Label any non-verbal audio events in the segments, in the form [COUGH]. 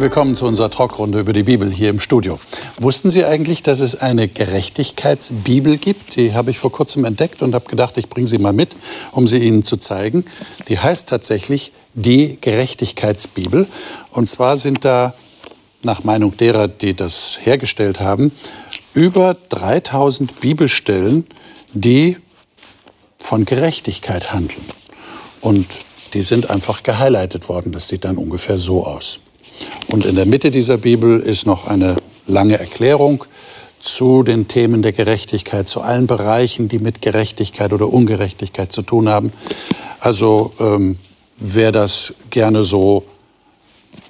Willkommen zu unserer Talkrunde über die Bibel hier im Studio. Wussten Sie eigentlich, dass es eine Gerechtigkeitsbibel gibt? Die habe ich vor kurzem entdeckt und habe gedacht, ich bringe sie mal mit, um sie Ihnen zu zeigen. Die heißt tatsächlich die Gerechtigkeitsbibel. Und zwar sind da, nach Meinung derer, die das hergestellt haben, über 3000 Bibelstellen, die von Gerechtigkeit handeln. Und die sind einfach gehighlightet worden. Das sieht dann ungefähr so aus. Und in der Mitte dieser Bibel ist noch eine lange Erklärung zu den Themen der Gerechtigkeit, zu allen Bereichen, die mit Gerechtigkeit oder Ungerechtigkeit zu tun haben. Also ähm, wer das gerne so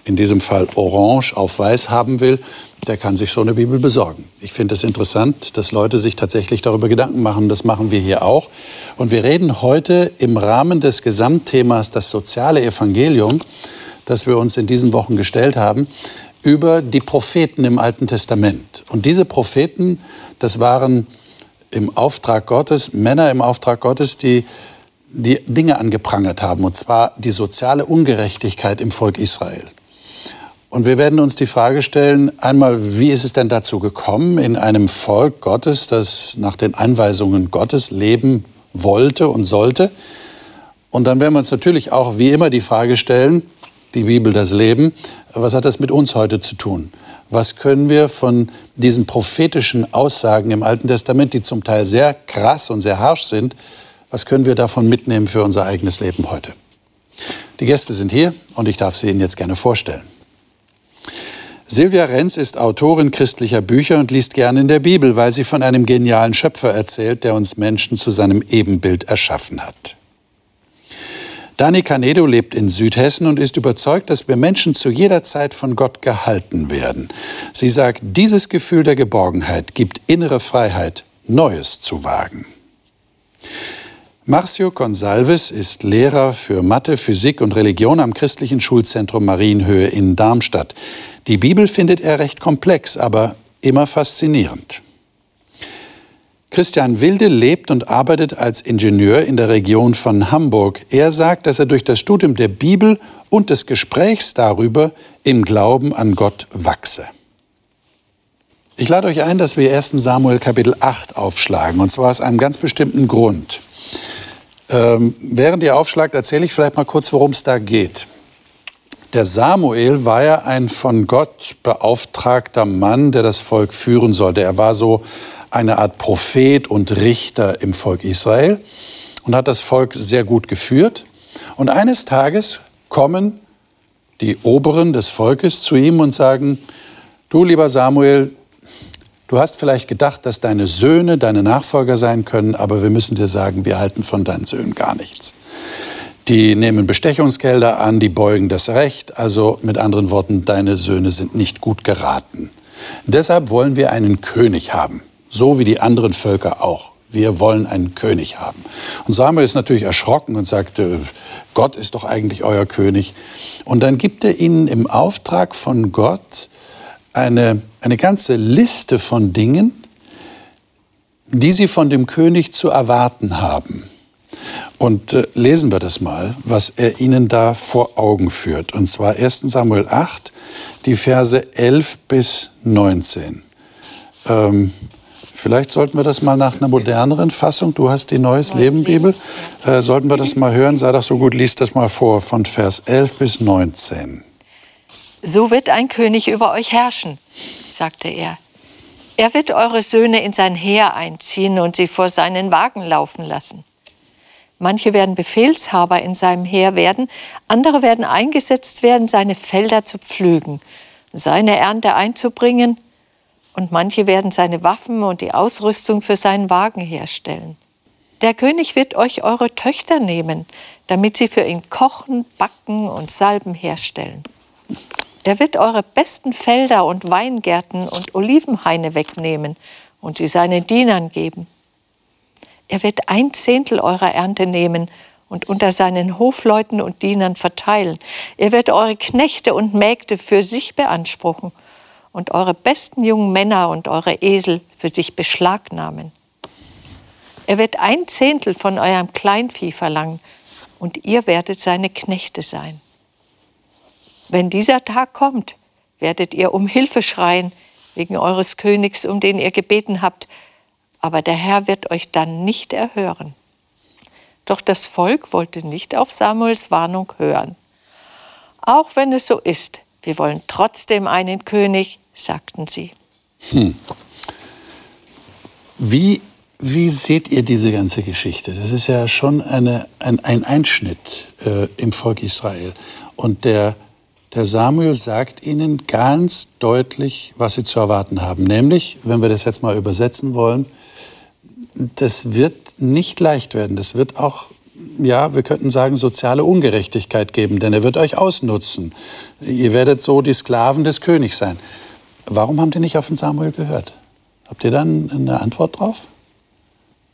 in diesem Fall orange auf weiß haben will, der kann sich so eine Bibel besorgen. Ich finde es interessant, dass Leute sich tatsächlich darüber Gedanken machen. Das machen wir hier auch. Und wir reden heute im Rahmen des Gesamtthemas das soziale Evangelium das wir uns in diesen Wochen gestellt haben, über die Propheten im Alten Testament. Und diese Propheten, das waren im Auftrag Gottes, Männer im Auftrag Gottes, die die Dinge angeprangert haben, und zwar die soziale Ungerechtigkeit im Volk Israel. Und wir werden uns die Frage stellen, einmal, wie ist es denn dazu gekommen, in einem Volk Gottes, das nach den Anweisungen Gottes leben wollte und sollte? Und dann werden wir uns natürlich auch, wie immer, die Frage stellen, die Bibel das Leben. Was hat das mit uns heute zu tun? Was können wir von diesen prophetischen Aussagen im Alten Testament, die zum Teil sehr krass und sehr harsch sind, was können wir davon mitnehmen für unser eigenes Leben heute? Die Gäste sind hier und ich darf sie Ihnen jetzt gerne vorstellen. Silvia Renz ist Autorin christlicher Bücher und liest gerne in der Bibel, weil sie von einem genialen Schöpfer erzählt, der uns Menschen zu seinem Ebenbild erschaffen hat. Dani Canedo lebt in Südhessen und ist überzeugt, dass wir Menschen zu jeder Zeit von Gott gehalten werden. Sie sagt, dieses Gefühl der Geborgenheit gibt innere Freiheit, Neues zu wagen. Marcio Gonsalves ist Lehrer für Mathe, Physik und Religion am christlichen Schulzentrum Marienhöhe in Darmstadt. Die Bibel findet er recht komplex, aber immer faszinierend. Christian Wilde lebt und arbeitet als Ingenieur in der Region von Hamburg. Er sagt, dass er durch das Studium der Bibel und des Gesprächs darüber im Glauben an Gott wachse. Ich lade euch ein, dass wir 1. Samuel Kapitel 8 aufschlagen, und zwar aus einem ganz bestimmten Grund. Ähm, während ihr aufschlagt, erzähle ich vielleicht mal kurz, worum es da geht. Der Samuel war ja ein von Gott beauftragter Mann, der das Volk führen sollte. Er war so eine Art Prophet und Richter im Volk Israel und hat das Volk sehr gut geführt. Und eines Tages kommen die Oberen des Volkes zu ihm und sagen, du lieber Samuel, du hast vielleicht gedacht, dass deine Söhne deine Nachfolger sein können, aber wir müssen dir sagen, wir halten von deinen Söhnen gar nichts. Die nehmen Bestechungsgelder an, die beugen das Recht, also mit anderen Worten, deine Söhne sind nicht gut geraten. Deshalb wollen wir einen König haben so wie die anderen Völker auch. Wir wollen einen König haben. Und Samuel ist natürlich erschrocken und sagt, Gott ist doch eigentlich euer König. Und dann gibt er ihnen im Auftrag von Gott eine, eine ganze Liste von Dingen, die sie von dem König zu erwarten haben. Und äh, lesen wir das mal, was er ihnen da vor Augen führt. Und zwar 1 Samuel 8, die Verse 11 bis 19. Ähm, Vielleicht sollten wir das mal nach einer moderneren Fassung, du hast die Neues, Neues Leben Bibel, äh, sollten wir das mal hören. Sei doch so gut, lies das mal vor, von Vers 11 bis 19. So wird ein König über euch herrschen, sagte er. Er wird eure Söhne in sein Heer einziehen und sie vor seinen Wagen laufen lassen. Manche werden Befehlshaber in seinem Heer werden, andere werden eingesetzt werden, seine Felder zu pflügen, seine Ernte einzubringen und manche werden seine Waffen und die Ausrüstung für seinen Wagen herstellen. Der König wird euch eure Töchter nehmen, damit sie für ihn kochen, backen und Salben herstellen. Er wird eure besten Felder und Weingärten und Olivenhaine wegnehmen und sie seinen Dienern geben. Er wird ein Zehntel eurer Ernte nehmen und unter seinen Hofleuten und Dienern verteilen. Er wird eure Knechte und Mägde für sich beanspruchen und eure besten jungen Männer und eure Esel für sich beschlagnahmen. Er wird ein Zehntel von eurem Kleinvieh verlangen und ihr werdet seine Knechte sein. Wenn dieser Tag kommt, werdet ihr um Hilfe schreien wegen eures Königs, um den ihr gebeten habt, aber der Herr wird euch dann nicht erhören. Doch das Volk wollte nicht auf Samuels Warnung hören. Auch wenn es so ist, wir wollen trotzdem einen König, sagten sie. Hm. Wie, wie seht ihr diese ganze Geschichte? Das ist ja schon eine, ein, ein Einschnitt äh, im Volk Israel. Und der, der Samuel sagt ihnen ganz deutlich, was sie zu erwarten haben. Nämlich, wenn wir das jetzt mal übersetzen wollen, das wird nicht leicht werden. Das wird auch, ja, wir könnten sagen, soziale Ungerechtigkeit geben, denn er wird euch ausnutzen. Ihr werdet so die Sklaven des Königs sein. Warum haben die nicht auf den Samuel gehört? Habt ihr dann eine Antwort drauf?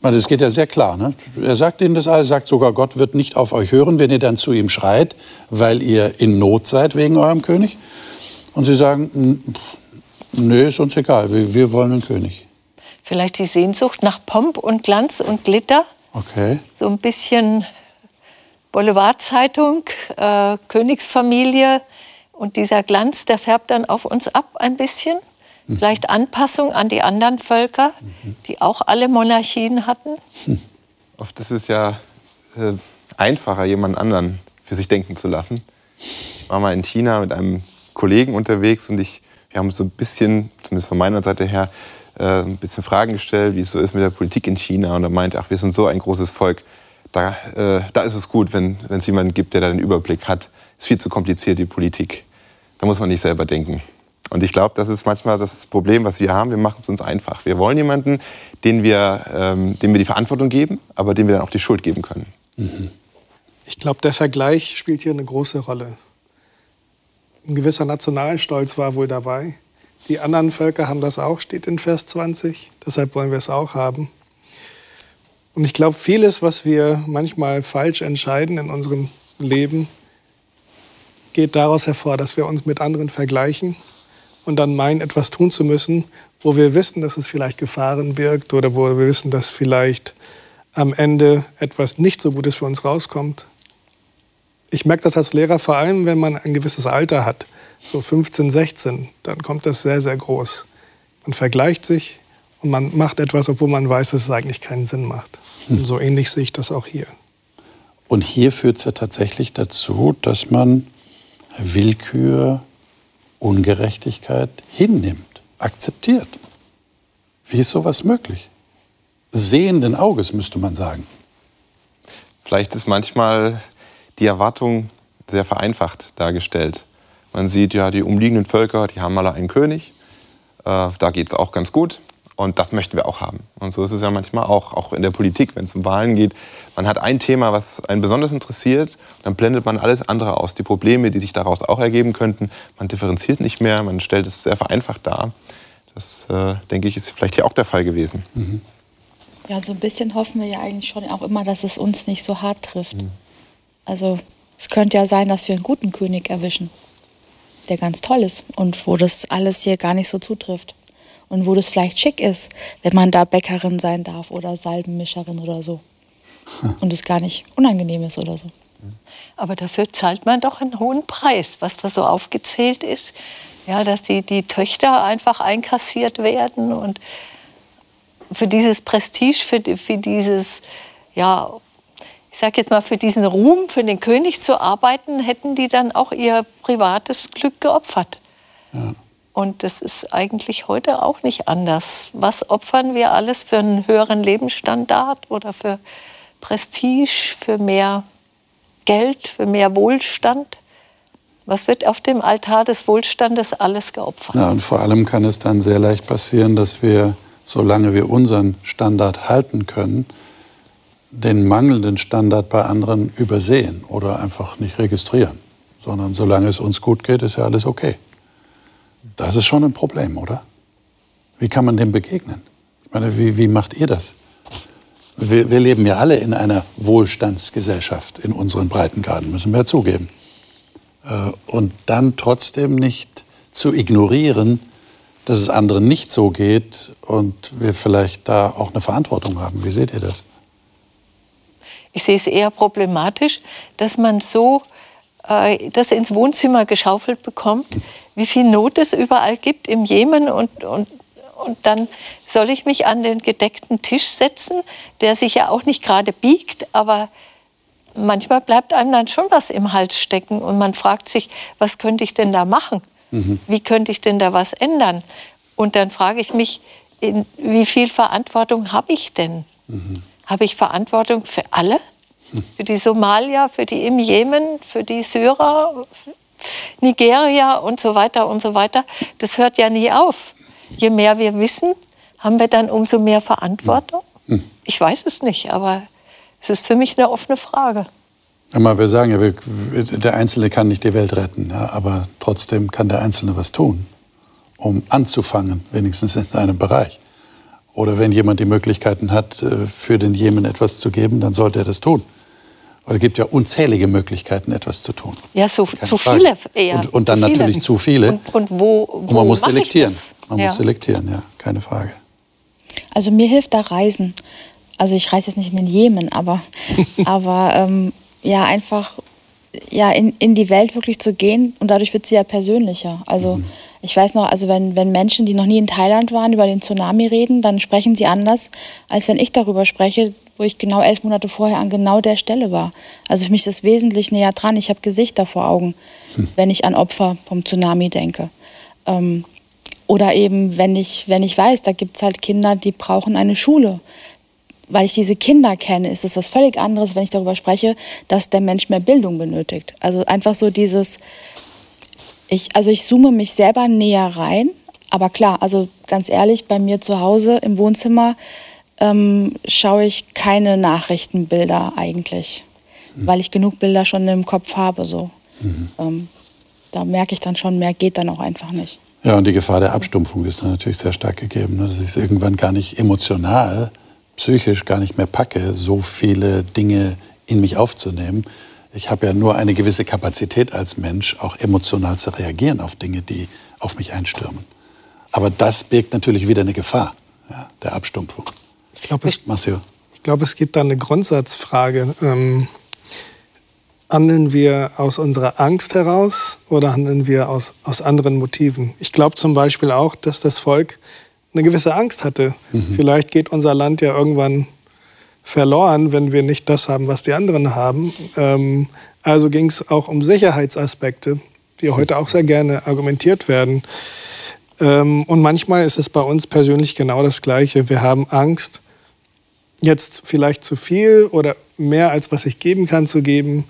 Das geht ja sehr klar. Ne? Er sagt ihnen das alles, sagt sogar, Gott wird nicht auf euch hören, wenn ihr dann zu ihm schreit, weil ihr in Not seid wegen eurem König. Und sie sagen, nö, ist uns egal, wir, wir wollen einen König. Vielleicht die Sehnsucht nach Pomp und Glanz und Glitter. Okay. So ein bisschen Boulevardzeitung, äh, Königsfamilie. Und dieser Glanz, der färbt dann auf uns ab ein bisschen. Mhm. Vielleicht Anpassung an die anderen Völker, mhm. die auch alle Monarchien hatten. Hm. Oft ist es ja äh, einfacher, jemand anderen für sich denken zu lassen. Ich war mal in China mit einem Kollegen unterwegs und ich, wir haben so ein bisschen, zumindest von meiner Seite her, äh, ein bisschen Fragen gestellt, wie es so ist mit der Politik in China. Und er meinte, ach, wir sind so ein großes Volk. Da, äh, da ist es gut, wenn es jemanden gibt, der da den Überblick hat. Es ist viel zu kompliziert, die Politik. Da muss man nicht selber denken. Und ich glaube, das ist manchmal das Problem, was wir haben. Wir machen es uns einfach. Wir wollen jemanden, den wir, ähm, dem wir die Verantwortung geben, aber dem wir dann auch die Schuld geben können. Mhm. Ich glaube, der Vergleich spielt hier eine große Rolle. Ein gewisser Nationalstolz war wohl dabei. Die anderen Völker haben das auch, steht in Vers 20. Deshalb wollen wir es auch haben. Und ich glaube, vieles, was wir manchmal falsch entscheiden in unserem Leben, geht daraus hervor, dass wir uns mit anderen vergleichen und dann meinen, etwas tun zu müssen, wo wir wissen, dass es vielleicht Gefahren birgt oder wo wir wissen, dass vielleicht am Ende etwas nicht so Gutes für uns rauskommt. Ich merke das als Lehrer vor allem, wenn man ein gewisses Alter hat so 15, 16, dann kommt das sehr, sehr groß. Man vergleicht sich und man macht etwas, obwohl man weiß, dass es eigentlich keinen Sinn macht. Und so ähnlich sehe ich das auch hier. Und hier führt es ja tatsächlich dazu, dass man Willkür, Ungerechtigkeit hinnimmt, akzeptiert. Wie ist sowas möglich? Sehenden Auges müsste man sagen. Vielleicht ist manchmal die Erwartung sehr vereinfacht dargestellt. Man sieht ja, die umliegenden Völker, die haben alle einen König. Äh, da geht es auch ganz gut. Und das möchten wir auch haben. Und so ist es ja manchmal auch, auch in der Politik, wenn es um Wahlen geht. Man hat ein Thema, was einen besonders interessiert, dann blendet man alles andere aus. Die Probleme, die sich daraus auch ergeben könnten, man differenziert nicht mehr, man stellt es sehr vereinfacht dar. Das, äh, denke ich, ist vielleicht hier auch der Fall gewesen. Mhm. Ja, so ein bisschen hoffen wir ja eigentlich schon auch immer, dass es uns nicht so hart trifft. Mhm. Also es könnte ja sein, dass wir einen guten König erwischen der ganz toll ist und wo das alles hier gar nicht so zutrifft. Und wo das vielleicht schick ist, wenn man da Bäckerin sein darf oder Salbenmischerin oder so. [LAUGHS] Und es gar nicht unangenehm ist oder so. Aber dafür zahlt man doch einen hohen Preis, was da so aufgezählt ist. Ja, dass die, die Töchter einfach einkassiert werden und für dieses Prestige, für, für dieses ja, ich sage jetzt mal, für diesen Ruhm, für den König zu arbeiten, hätten die dann auch ihr privates Glück geopfert. Ja. Und das ist eigentlich heute auch nicht anders. Was opfern wir alles für einen höheren Lebensstandard oder für Prestige, für mehr Geld, für mehr Wohlstand? Was wird auf dem Altar des Wohlstandes alles geopfert? Ja, und vor allem kann es dann sehr leicht passieren, dass wir, solange wir unseren Standard halten können, den mangelnden Standard bei anderen übersehen oder einfach nicht registrieren, sondern solange es uns gut geht, ist ja alles okay. Das ist schon ein Problem, oder? Wie kann man dem begegnen? Ich meine, wie, wie macht ihr das? wir, wir leben ja alle in einer Wohlstandsgesellschaft in unseren Breitengraden, müssen wir ja zugeben. Äh, und dann trotzdem nicht zu ignorieren, dass es anderen nicht so geht und wir vielleicht da auch eine Verantwortung haben. Wie seht ihr das? Ich sehe es eher problematisch, dass man so äh, das ins Wohnzimmer geschaufelt bekommt, wie viel Not es überall gibt im Jemen und, und, und dann soll ich mich an den gedeckten Tisch setzen, der sich ja auch nicht gerade biegt, aber manchmal bleibt einem dann schon was im Hals stecken und man fragt sich, was könnte ich denn da machen? Mhm. Wie könnte ich denn da was ändern? Und dann frage ich mich, wie viel Verantwortung habe ich denn? Mhm. Habe ich Verantwortung für alle? Für die Somalier, für die im Jemen, für die Syrer, Nigeria und so weiter und so weiter. Das hört ja nie auf. Je mehr wir wissen, haben wir dann umso mehr Verantwortung? Ich weiß es nicht, aber es ist für mich eine offene Frage. Aber wir sagen ja, der Einzelne kann nicht die Welt retten, aber trotzdem kann der Einzelne was tun, um anzufangen, wenigstens in seinem Bereich. Oder wenn jemand die Möglichkeiten hat, äh, für den Jemen etwas zu geben, dann sollte er das tun. Weil es gibt ja unzählige Möglichkeiten, etwas zu tun. Ja, so, zu viele eher. Und, und dann viele. natürlich zu viele. Und, und wo, wo und man muss selektieren. Man ja. muss selektieren, ja, keine Frage. Also mir hilft da Reisen. Also ich reise jetzt nicht in den Jemen, aber, [LAUGHS] aber ähm, ja, einfach ja, in, in die Welt wirklich zu gehen und dadurch wird sie ja persönlicher. Also mhm. Ich weiß noch, also wenn, wenn Menschen, die noch nie in Thailand waren, über den Tsunami reden, dann sprechen sie anders, als wenn ich darüber spreche, wo ich genau elf Monate vorher an genau der Stelle war. Also für mich ist es wesentlich näher dran. Ich habe Gesichter vor Augen, hm. wenn ich an Opfer vom Tsunami denke. Ähm, oder eben, wenn ich, wenn ich weiß, da gibt es halt Kinder, die brauchen eine Schule weil ich diese Kinder kenne, ist es was völlig anderes, wenn ich darüber spreche, dass der Mensch mehr Bildung benötigt. Also einfach so dieses, ich, also ich zoome mich selber näher rein, aber klar, also ganz ehrlich, bei mir zu Hause im Wohnzimmer ähm, schaue ich keine Nachrichtenbilder eigentlich, mhm. weil ich genug Bilder schon im Kopf habe. So. Mhm. Ähm, da merke ich dann schon, mehr geht dann auch einfach nicht. Ja, und die Gefahr der Abstumpfung ist dann natürlich sehr stark gegeben. Ne? Das ist irgendwann gar nicht emotional psychisch gar nicht mehr packe, so viele Dinge in mich aufzunehmen. Ich habe ja nur eine gewisse Kapazität als Mensch, auch emotional zu reagieren auf Dinge, die auf mich einstürmen. Aber das birgt natürlich wieder eine Gefahr ja, der Abstumpfung. Ich glaube, es, glaub, es gibt da eine Grundsatzfrage. Ähm, handeln wir aus unserer Angst heraus oder handeln wir aus, aus anderen Motiven? Ich glaube zum Beispiel auch, dass das Volk eine gewisse Angst hatte. Mhm. Vielleicht geht unser Land ja irgendwann verloren, wenn wir nicht das haben, was die anderen haben. Ähm, also ging es auch um Sicherheitsaspekte, die heute auch sehr gerne argumentiert werden. Ähm, und manchmal ist es bei uns persönlich genau das Gleiche. Wir haben Angst, jetzt vielleicht zu viel oder mehr als was ich geben kann zu geben.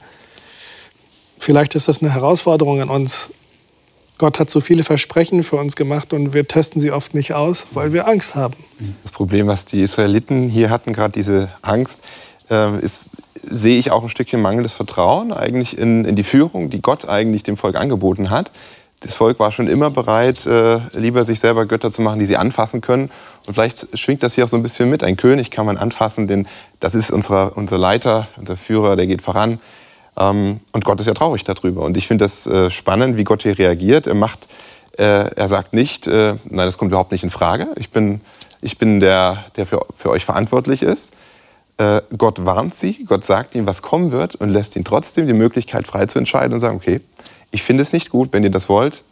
Vielleicht ist das eine Herausforderung an uns, Gott hat so viele Versprechen für uns gemacht und wir testen sie oft nicht aus, weil wir Angst haben. Das Problem, was die Israeliten hier hatten, gerade diese Angst, äh, ist, sehe ich auch ein Stückchen mangelndes Vertrauen eigentlich in, in, die Führung, die Gott eigentlich dem Volk angeboten hat. Das Volk war schon immer bereit, äh, lieber sich selber Götter zu machen, die sie anfassen können. Und vielleicht schwingt das hier auch so ein bisschen mit. Ein König kann man anfassen, denn das ist unser, unser Leiter, unser Führer, der geht voran. Ähm, und Gott ist ja traurig darüber. Und ich finde das äh, spannend, wie Gott hier reagiert. Er macht, äh, er sagt nicht, äh, nein, das kommt überhaupt nicht in Frage. Ich bin, ich bin der, der für, für euch verantwortlich ist. Gott warnt sie, Gott sagt ihm, was kommen wird und lässt ihn trotzdem die Möglichkeit frei zu entscheiden und sagen, okay, ich finde es nicht gut, wenn ihr das wollt,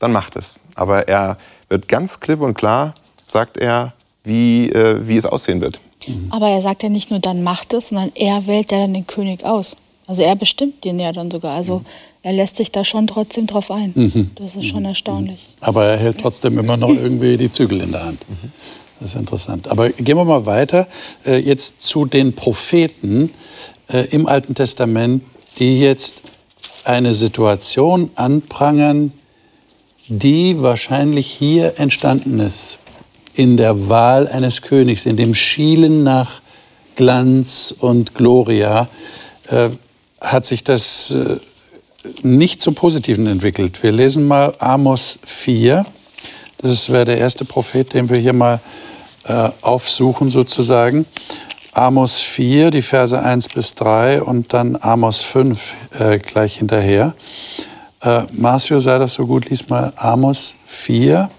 dann macht es. Aber er wird ganz klipp und klar, sagt er, wie, wie es aussehen wird. Aber er sagt ja nicht nur, dann macht es, sondern er wählt ja dann den König aus. Also er bestimmt den ja dann sogar. Also er lässt sich da schon trotzdem drauf ein. Mhm. Das ist schon erstaunlich. Aber er hält trotzdem immer noch irgendwie die Zügel in der Hand. Das ist interessant. Aber gehen wir mal weiter äh, jetzt zu den Propheten äh, im Alten Testament, die jetzt eine Situation anprangern, die wahrscheinlich hier entstanden ist in der Wahl eines Königs, in dem Schielen nach Glanz und Gloria. Äh, hat sich das äh, nicht zum Positiven entwickelt. Wir lesen mal Amos 4. Das wäre der erste Prophet, den wir hier mal äh, aufsuchen sozusagen. Amos 4, die Verse 1 bis 3 und dann Amos 5 äh, gleich hinterher. Äh, Marcio, sei das so gut, lies mal Amos 4,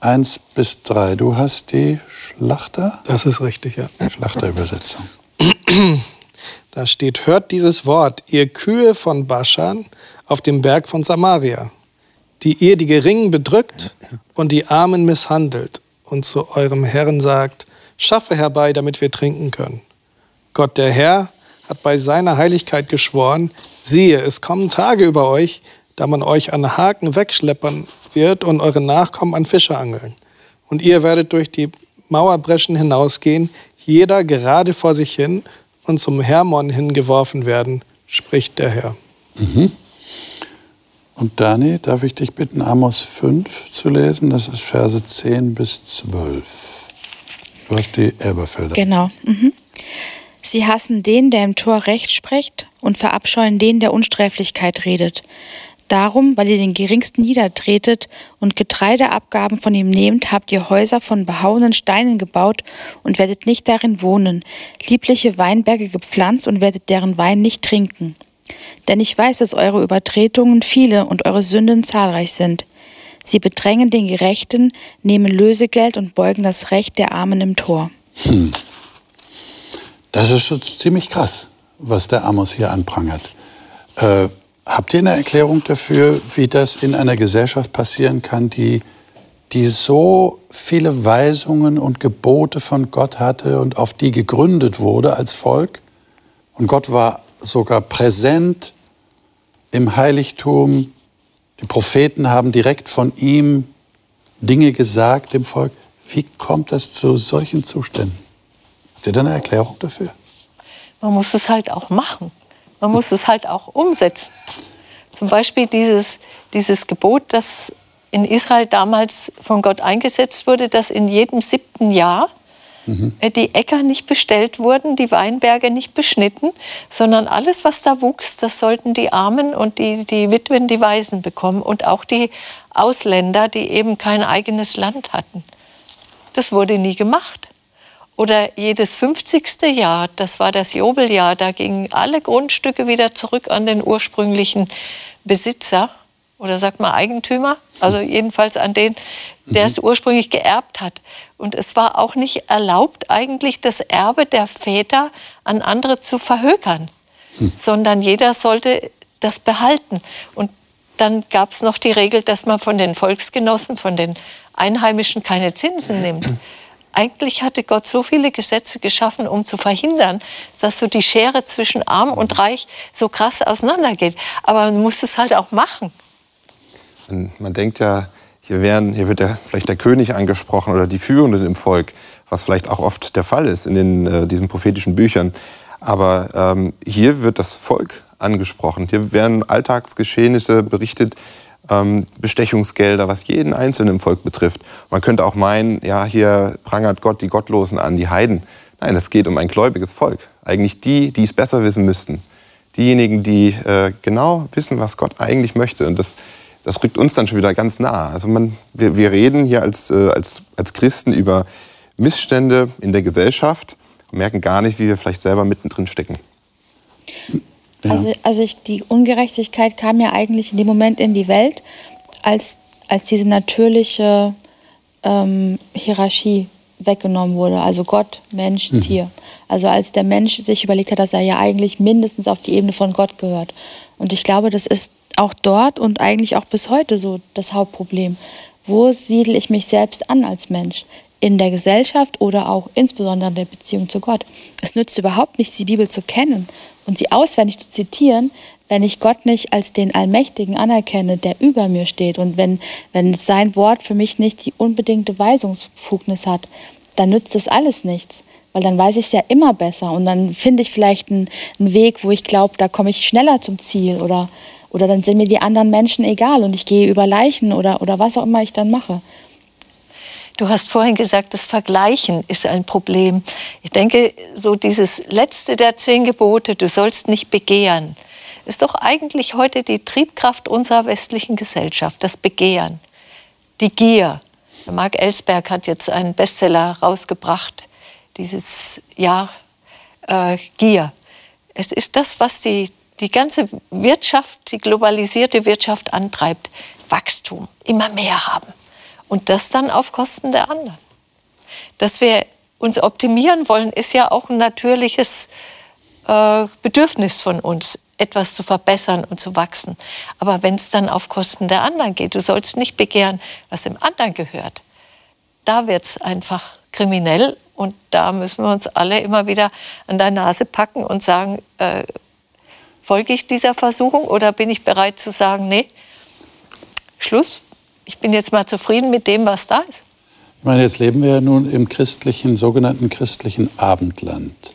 1 bis 3. Du hast die Schlachter? Das ist richtig, ja. Schlachterübersetzung. [CLEARS THROAT] Da steht, hört dieses Wort, ihr Kühe von Baschan auf dem Berg von Samaria, die ihr die Geringen bedrückt und die Armen misshandelt und zu eurem Herrn sagt, schaffe herbei, damit wir trinken können. Gott der Herr hat bei seiner Heiligkeit geschworen, siehe, es kommen Tage über euch, da man euch an Haken wegschleppern wird und eure Nachkommen an Fische angeln. Und ihr werdet durch die Mauerbreschen hinausgehen, jeder gerade vor sich hin und zum Hermon hingeworfen werden, spricht der Herr. Mhm. Und Dani, darf ich dich bitten, Amos 5 zu lesen? Das ist Verse 10 bis 12. Du hast die Elberfelder. Genau. Mhm. Sie hassen den, der im Tor Recht spricht, und verabscheuen den, der Unsträflichkeit redet. Darum, weil ihr den Geringsten niedertretet und Getreideabgaben von ihm nehmt, habt ihr Häuser von behauenen Steinen gebaut und werdet nicht darin wohnen, liebliche Weinberge gepflanzt und werdet deren Wein nicht trinken. Denn ich weiß, dass eure Übertretungen viele und eure Sünden zahlreich sind. Sie bedrängen den Gerechten, nehmen Lösegeld und beugen das Recht der Armen im Tor. Hm. Das ist schon ziemlich krass, was der Amos hier anprangert. Äh, Habt ihr eine Erklärung dafür, wie das in einer Gesellschaft passieren kann, die, die so viele Weisungen und Gebote von Gott hatte und auf die gegründet wurde als Volk? Und Gott war sogar präsent im Heiligtum. Die Propheten haben direkt von ihm Dinge gesagt dem Volk. Wie kommt das zu solchen Zuständen? Habt ihr da eine Erklärung dafür? Man muss es halt auch machen. Man muss es halt auch umsetzen. Zum Beispiel dieses, dieses Gebot, das in Israel damals von Gott eingesetzt wurde, dass in jedem siebten Jahr mhm. die Äcker nicht bestellt wurden, die Weinberge nicht beschnitten, sondern alles, was da wuchs, das sollten die Armen und die, die Witwen, die Waisen bekommen und auch die Ausländer, die eben kein eigenes Land hatten. Das wurde nie gemacht. Oder jedes 50. Jahr, das war das Jobeljahr, da gingen alle Grundstücke wieder zurück an den ursprünglichen Besitzer oder sagt man Eigentümer, also jedenfalls an den, der es mhm. ursprünglich geerbt hat. Und es war auch nicht erlaubt, eigentlich das Erbe der Väter an andere zu verhökern, hm. sondern jeder sollte das behalten. Und dann gab es noch die Regel, dass man von den Volksgenossen, von den Einheimischen keine Zinsen nimmt eigentlich hatte Gott so viele Gesetze geschaffen, um zu verhindern, dass so die Schere zwischen Arm und Reich so krass auseinandergeht. Aber man muss es halt auch machen. Man denkt ja, hier, werden, hier wird der, vielleicht der König angesprochen oder die Führenden im Volk, was vielleicht auch oft der Fall ist in den, äh, diesen prophetischen Büchern. Aber ähm, hier wird das Volk angesprochen. Hier werden Alltagsgeschehnisse berichtet, Bestechungsgelder, was jeden Einzelnen im Volk betrifft. Man könnte auch meinen, ja, hier prangert Gott die Gottlosen an, die Heiden. Nein, es geht um ein gläubiges Volk. Eigentlich die, die es besser wissen müssten. Diejenigen, die äh, genau wissen, was Gott eigentlich möchte. Und das, das rückt uns dann schon wieder ganz nah. Also man, wir, wir reden hier als, äh, als, als Christen über Missstände in der Gesellschaft und merken gar nicht, wie wir vielleicht selber mittendrin stecken. Ja. Also, also ich, die Ungerechtigkeit kam ja eigentlich in dem Moment in die Welt, als, als diese natürliche ähm, Hierarchie weggenommen wurde. Also Gott, Mensch, mhm. Tier. Also als der Mensch sich überlegt hat, dass er ja eigentlich mindestens auf die Ebene von Gott gehört. Und ich glaube, das ist auch dort und eigentlich auch bis heute so das Hauptproblem. Wo siedle ich mich selbst an als Mensch? In der Gesellschaft oder auch insbesondere in der Beziehung zu Gott. Es nützt überhaupt nichts, die Bibel zu kennen und sie auswendig zu zitieren, wenn ich Gott nicht als den Allmächtigen anerkenne, der über mir steht und wenn, wenn sein Wort für mich nicht die unbedingte Weisungsbefugnis hat, dann nützt das alles nichts. Weil dann weiß ich es ja immer besser und dann finde ich vielleicht einen, einen Weg, wo ich glaube, da komme ich schneller zum Ziel oder, oder dann sind mir die anderen Menschen egal und ich gehe über Leichen oder, oder was auch immer ich dann mache. Du hast vorhin gesagt, das Vergleichen ist ein Problem. Ich denke, so dieses letzte der zehn Gebote, du sollst nicht begehren, ist doch eigentlich heute die Triebkraft unserer westlichen Gesellschaft, das Begehren, die Gier. Mark Ellsberg hat jetzt einen Bestseller rausgebracht dieses Jahr äh, Gier. Es ist das, was die, die ganze Wirtschaft, die globalisierte Wirtschaft antreibt. Wachstum, immer mehr haben. Und das dann auf Kosten der anderen. Dass wir uns optimieren wollen, ist ja auch ein natürliches äh, Bedürfnis von uns, etwas zu verbessern und zu wachsen. Aber wenn es dann auf Kosten der anderen geht, du sollst nicht begehren, was dem anderen gehört, da wird es einfach kriminell und da müssen wir uns alle immer wieder an der Nase packen und sagen, äh, folge ich dieser Versuchung oder bin ich bereit zu sagen, nee, Schluss, ich bin jetzt mal zufrieden mit dem, was da ist. Ich meine, jetzt leben wir ja nun im christlichen, sogenannten christlichen Abendland.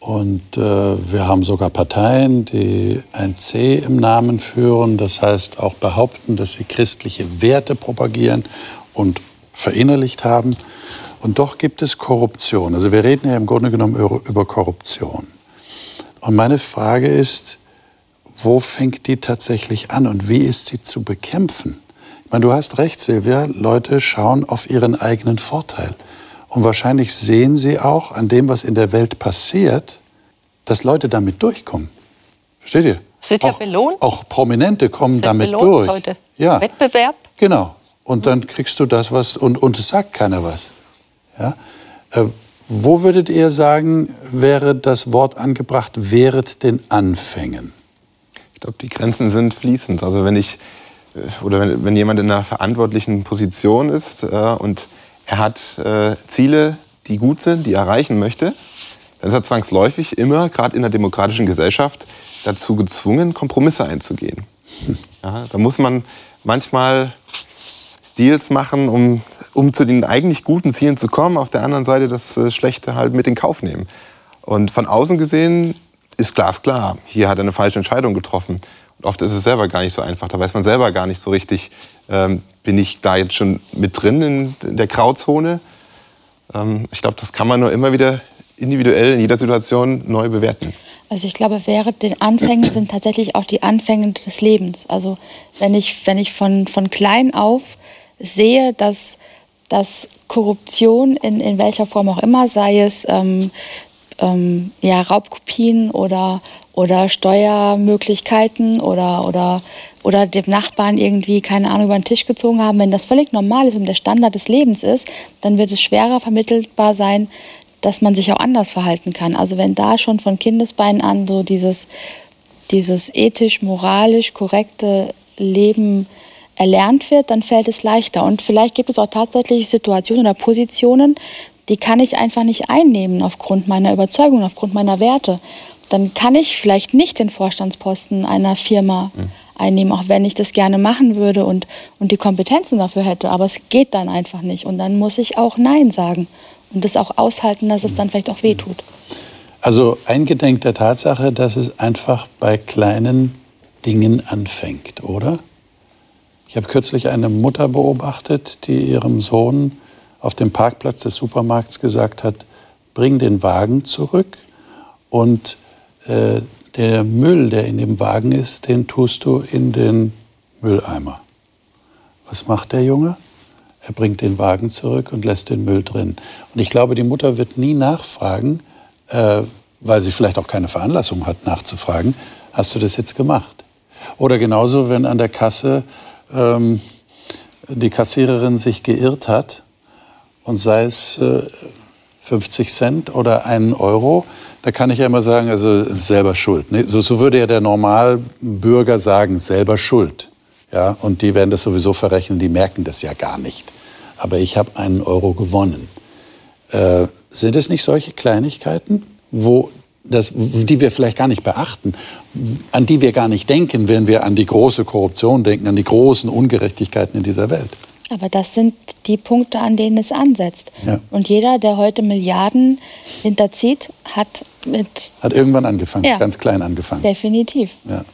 Und äh, wir haben sogar Parteien, die ein C im Namen führen, das heißt auch behaupten, dass sie christliche Werte propagieren und verinnerlicht haben. Und doch gibt es Korruption. Also wir reden ja im Grunde genommen über Korruption. Und meine Frage ist, wo fängt die tatsächlich an und wie ist sie zu bekämpfen? Meine, du hast recht, Silvia, Leute schauen auf ihren eigenen Vorteil. Und wahrscheinlich sehen sie auch an dem, was in der Welt passiert, dass Leute damit durchkommen. Versteht ihr? Sind ja belohnt. Auch Prominente kommen Sind damit durch. Leute. Ja. Wettbewerb. Genau. Und dann kriegst du das, was, und, und es sagt keiner was. Ja? Äh, wo würdet ihr sagen, wäre das Wort angebracht, wäret den Anfängen? Ich glaube, die Grenzen sind fließend. Also wenn ich, oder wenn, wenn jemand in einer verantwortlichen Position ist äh, und er hat äh, Ziele, die gut sind, die er erreichen möchte, dann ist er zwangsläufig immer, gerade in einer demokratischen Gesellschaft, dazu gezwungen, Kompromisse einzugehen. Ja, da muss man manchmal Deals machen, um, um zu den eigentlich guten Zielen zu kommen, auf der anderen Seite das äh, Schlechte halt mit in Kauf nehmen. Und von außen gesehen ist glasklar, hier hat er eine falsche Entscheidung getroffen. Oft ist es selber gar nicht so einfach. Da weiß man selber gar nicht so richtig, ähm, bin ich da jetzt schon mit drin in, in der Grauzone? Ähm, ich glaube, das kann man nur immer wieder individuell in jeder Situation neu bewerten. Also ich glaube, während den Anfängen sind tatsächlich auch die Anfänge des Lebens. Also wenn ich, wenn ich von, von klein auf sehe, dass, dass Korruption in, in welcher Form auch immer, sei es ähm, ähm, ja, Raubkopien oder, oder Steuermöglichkeiten oder, oder, oder dem Nachbarn irgendwie, keine Ahnung, über den Tisch gezogen haben, wenn das völlig normal ist und der Standard des Lebens ist, dann wird es schwerer vermittelbar sein, dass man sich auch anders verhalten kann. Also wenn da schon von Kindesbeinen an so dieses, dieses ethisch, moralisch korrekte Leben erlernt wird, dann fällt es leichter. Und vielleicht gibt es auch tatsächlich Situationen oder Positionen, die kann ich einfach nicht einnehmen aufgrund meiner Überzeugung, aufgrund meiner Werte. Dann kann ich vielleicht nicht den Vorstandsposten einer Firma mhm. einnehmen, auch wenn ich das gerne machen würde und, und die Kompetenzen dafür hätte. Aber es geht dann einfach nicht. Und dann muss ich auch Nein sagen und das auch aushalten, dass es dann vielleicht auch wehtut. Also eingedenk der Tatsache, dass es einfach bei kleinen Dingen anfängt, oder? Ich habe kürzlich eine Mutter beobachtet, die ihrem Sohn auf dem Parkplatz des Supermarkts gesagt hat, bring den Wagen zurück und äh, der Müll, der in dem Wagen ist, den tust du in den Mülleimer. Was macht der Junge? Er bringt den Wagen zurück und lässt den Müll drin. Und ich glaube, die Mutter wird nie nachfragen, äh, weil sie vielleicht auch keine Veranlassung hat, nachzufragen, hast du das jetzt gemacht? Oder genauso, wenn an der Kasse ähm, die Kassiererin sich geirrt hat und sei es äh, 50 Cent oder einen Euro, da kann ich ja immer sagen, also selber schuld. Ne? So, so würde ja der Normalbürger sagen, selber schuld. Ja, und die werden das sowieso verrechnen, die merken das ja gar nicht. Aber ich habe einen Euro gewonnen. Äh, sind es nicht solche Kleinigkeiten, wo das, die wir vielleicht gar nicht beachten, an die wir gar nicht denken, wenn wir an die große Korruption denken, an die großen Ungerechtigkeiten in dieser Welt? Aber das sind die Punkte, an denen es ansetzt. Ja. Und jeder, der heute Milliarden hinterzieht, hat mit. Hat irgendwann angefangen, ja. ganz klein angefangen. Definitiv. Ja.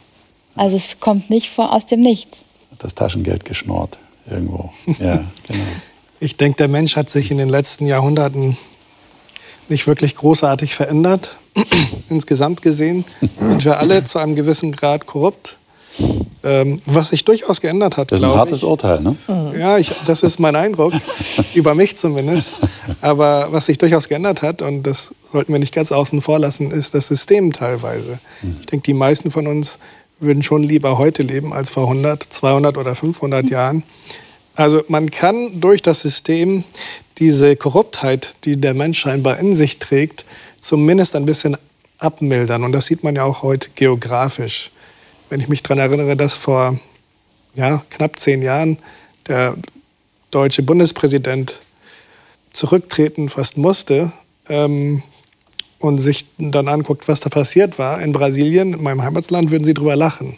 Also es kommt nicht vor, aus dem Nichts. Hat das Taschengeld geschnort irgendwo. Ja, [LAUGHS] genau. Ich denke, der Mensch hat sich in den letzten Jahrhunderten nicht wirklich großartig verändert. [CLEARS THROAT] Insgesamt gesehen sind wir alle zu einem gewissen Grad korrupt. Ähm, was sich durchaus geändert hat. Das ist ein hartes ich. Urteil, ne? Ja, ich, das ist mein Eindruck, [LAUGHS] über mich zumindest. Aber was sich durchaus geändert hat, und das sollten wir nicht ganz außen vor lassen, ist das System teilweise. Ich denke, die meisten von uns würden schon lieber heute leben als vor 100, 200 oder 500 Jahren. Also man kann durch das System diese Korruptheit, die der Mensch scheinbar in sich trägt, zumindest ein bisschen abmildern. Und das sieht man ja auch heute geografisch. Wenn ich mich daran erinnere, dass vor ja, knapp zehn Jahren der deutsche Bundespräsident zurücktreten fast musste ähm, und sich dann anguckt, was da passiert war in Brasilien, in meinem Heimatland, würden sie drüber lachen.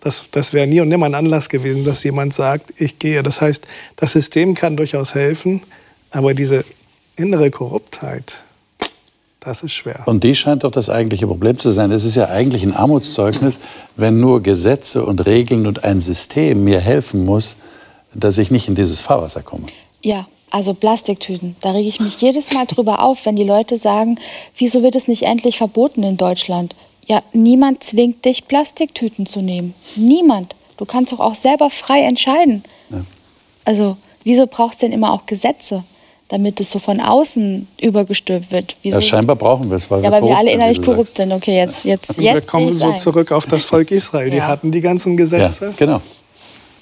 Das, das wäre nie und nimmer ein Anlass gewesen, dass jemand sagt, ich gehe. Das heißt, das System kann durchaus helfen, aber diese innere Korruptheit, das ist schwer. Und die scheint doch das eigentliche Problem zu sein. Es ist ja eigentlich ein Armutszeugnis, wenn nur Gesetze und Regeln und ein System mir helfen muss, dass ich nicht in dieses Fahrwasser komme. Ja, also Plastiktüten. Da rege ich mich jedes Mal drüber auf, wenn die Leute sagen, wieso wird es nicht endlich verboten in Deutschland? Ja, niemand zwingt dich, Plastiktüten zu nehmen. Niemand. Du kannst doch auch selber frei entscheiden. Ja. Also, wieso braucht es denn immer auch Gesetze, damit es so von außen übergestülpt wird? Wieso? Ja, scheinbar brauchen wir es, weil ja, wir weil wir alle innerlich korrupt sind. Okay, jetzt, jetzt, Und jetzt wir kommen so ein. zurück auf das Volk Israel. Die Ja. hatten die ganzen Gesetze. Ja, genau.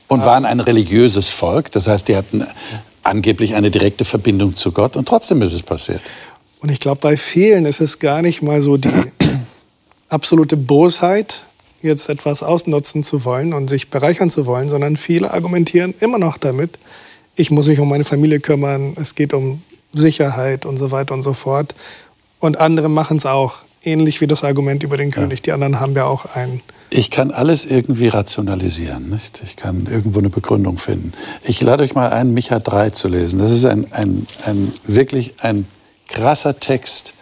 Und waren ein religiöses Volk. Das heißt, die hatten angeblich eine direkte Verbindung zu Gott. Und trotzdem ist es passiert. Und ich glaube, bei vielen ist es gar nicht mal so die [CLEARS THROAT] absolute Bosheit, jetzt etwas ausnutzen zu wollen und sich bereichern zu wollen, sondern viele argumentieren immer noch damit, ich muss mich um meine Familie kümmern, es geht um Sicherheit und so weiter und so fort. Und andere machen es auch, ähnlich wie das Argument über den König. Die anderen haben ja auch einen. Ich kann alles irgendwie rationalisieren. Nicht? Ich kann irgendwo eine Begründung finden. Ich lade euch mal ein, Micha 3 zu lesen. Das ist ein, ein, ein wirklich ein krasser Text,